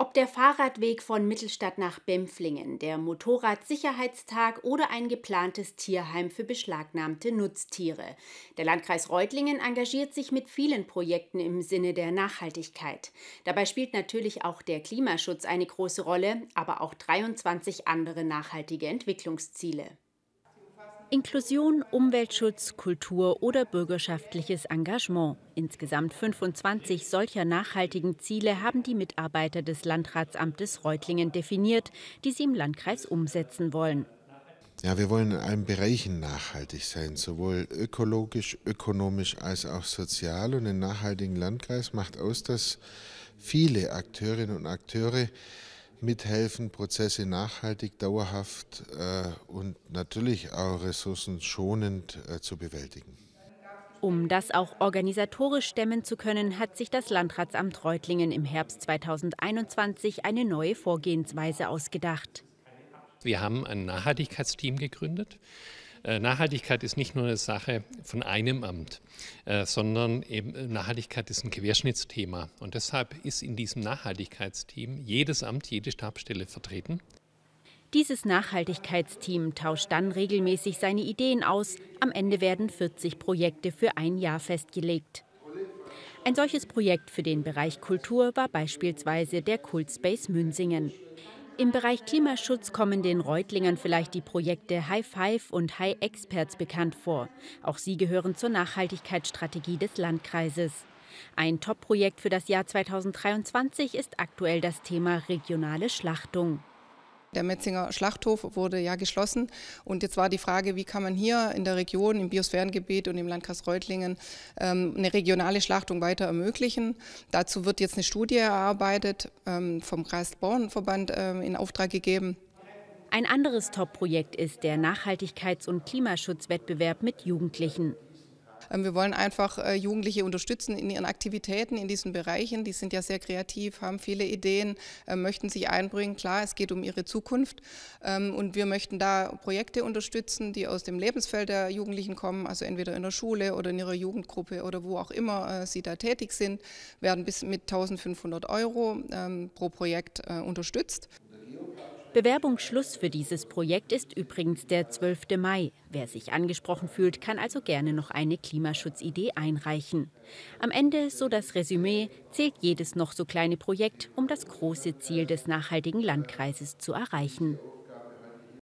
Ob der Fahrradweg von Mittelstadt nach Bempflingen, der Motorradsicherheitstag oder ein geplantes Tierheim für beschlagnahmte Nutztiere. Der Landkreis Reutlingen engagiert sich mit vielen Projekten im Sinne der Nachhaltigkeit. Dabei spielt natürlich auch der Klimaschutz eine große Rolle, aber auch 23 andere nachhaltige Entwicklungsziele. Inklusion, Umweltschutz, Kultur oder bürgerschaftliches Engagement. Insgesamt 25 solcher nachhaltigen Ziele haben die Mitarbeiter des Landratsamtes Reutlingen definiert, die sie im Landkreis umsetzen wollen. Ja, wir wollen in allen Bereichen nachhaltig sein, sowohl ökologisch, ökonomisch als auch sozial. Und einen nachhaltigen Landkreis macht aus, dass viele Akteurinnen und Akteure mithelfen, Prozesse nachhaltig, dauerhaft äh, und natürlich auch ressourcenschonend äh, zu bewältigen. Um das auch organisatorisch stemmen zu können, hat sich das Landratsamt Reutlingen im Herbst 2021 eine neue Vorgehensweise ausgedacht. Wir haben ein Nachhaltigkeitsteam gegründet. Äh, Nachhaltigkeit ist nicht nur eine Sache von einem Amt, äh, sondern eben äh, Nachhaltigkeit ist ein Querschnittsthema. Und deshalb ist in diesem Nachhaltigkeitsteam jedes Amt, jede Stabstelle vertreten. Dieses Nachhaltigkeitsteam tauscht dann regelmäßig seine Ideen aus. Am Ende werden 40 Projekte für ein Jahr festgelegt. Ein solches Projekt für den Bereich Kultur war beispielsweise der Kultspace Münsingen. Im Bereich Klimaschutz kommen den Reutlingern vielleicht die Projekte High Five und High Experts bekannt vor. Auch sie gehören zur Nachhaltigkeitsstrategie des Landkreises. Ein Top-Projekt für das Jahr 2023 ist aktuell das Thema regionale Schlachtung. Der Metzinger Schlachthof wurde ja geschlossen und jetzt war die Frage, wie kann man hier in der Region, im Biosphärengebiet und im Landkreis Reutlingen ähm, eine regionale Schlachtung weiter ermöglichen. Dazu wird jetzt eine Studie erarbeitet, ähm, vom Kreisbauernverband ähm, in Auftrag gegeben. Ein anderes Top-Projekt ist der Nachhaltigkeits- und Klimaschutzwettbewerb mit Jugendlichen. Ähm, wir wollen einfach äh, Jugendliche unterstützen in ihren Aktivitäten in diesen Bereichen. Die sind ja sehr kreativ, haben viele Ideen, äh, möchten sich einbringen. Klar, es geht um ihre Zukunft ähm, und wir möchten da Projekte unterstützen, die aus dem Lebensfeld der Jugendlichen kommen, also entweder in der Schule oder in ihrer Jugendgruppe oder wo auch immer äh, sie da tätig sind, werden bis mit 1500 Euro ähm, pro Projekt unterstützt. Bewerbungsschluss für dieses Projekt ist übrigens der 12. Mai. Wer sich angesprochen fühlt, kann also gerne noch eine Klimaschutzidee einreichen. Am Ende, so das Resümee, zählt jedes noch so kleine Projekt, um das große Ziel des nachhaltigen Landkreises zu erreichen.